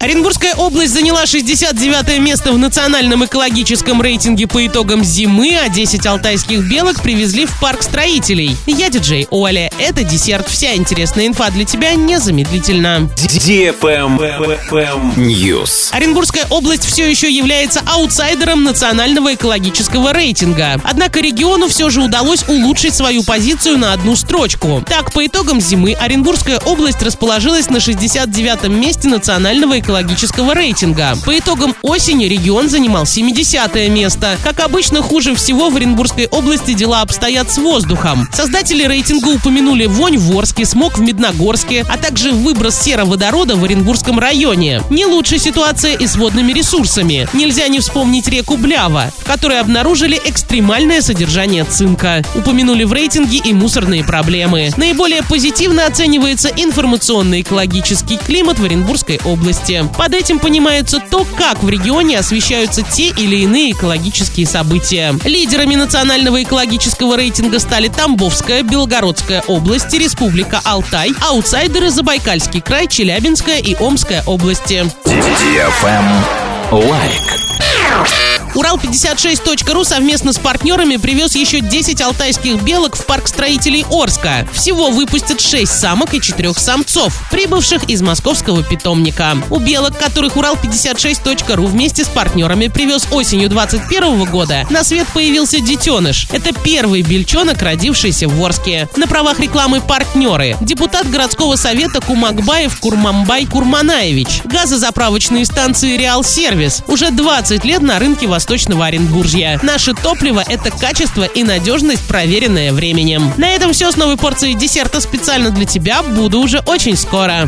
Оренбургская область заняла 69 место в национальном экологическом рейтинге по итогам зимы, а 10 алтайских белок привезли в парк строителей. Я диджей Оля. Это десерт. Вся интересная инфа для тебя незамедлительно. News. Оренбургская область все еще является аутсайдером национального экологического рейтинга. Однако региону все же удалось улучшить свою позицию на одну строчку. Так, по итогам зимы Оренбургская область расположилась на 69 месте национального экологического экологического рейтинга. По итогам осени регион занимал 70 место. Как обычно, хуже всего в Оренбургской области дела обстоят с воздухом. Создатели рейтинга упомянули вонь в Орске, смог в Медногорске, а также выброс сероводорода в Оренбургском районе. Не лучшая ситуация и с водными ресурсами. Нельзя не вспомнить реку Блява, в которой обнаружили экстремальное содержание цинка. Упомянули в рейтинге и мусорные проблемы. Наиболее позитивно оценивается информационный экологический климат в Оренбургской области. Под этим понимается то, как в регионе освещаются те или иные экологические события. Лидерами национального экологического рейтинга стали Тамбовская, Белгородская области, Республика Алтай, аутсайдеры Забайкальский край, Челябинская и Омская области. Лайк. Урал56.ру совместно с партнерами привез еще 10 алтайских белок в парк строителей Орска. Всего выпустят 6 самок и 4 самцов, прибывших из московского питомника. У белок, которых Урал56.ру вместе с партнерами привез осенью 2021 года, на свет появился детеныш. Это первый бельчонок, родившийся в Орске. На правах рекламы партнеры. Депутат городского совета Кумакбаев Курмамбай Курманаевич. Газозаправочные станции Реал Сервис. Уже 20 лет на рынке Восточного Оренбуржья. Наше топливо – это качество и надежность, проверенное временем. На этом все с новой порцией десерта специально для тебя. Буду уже очень скоро.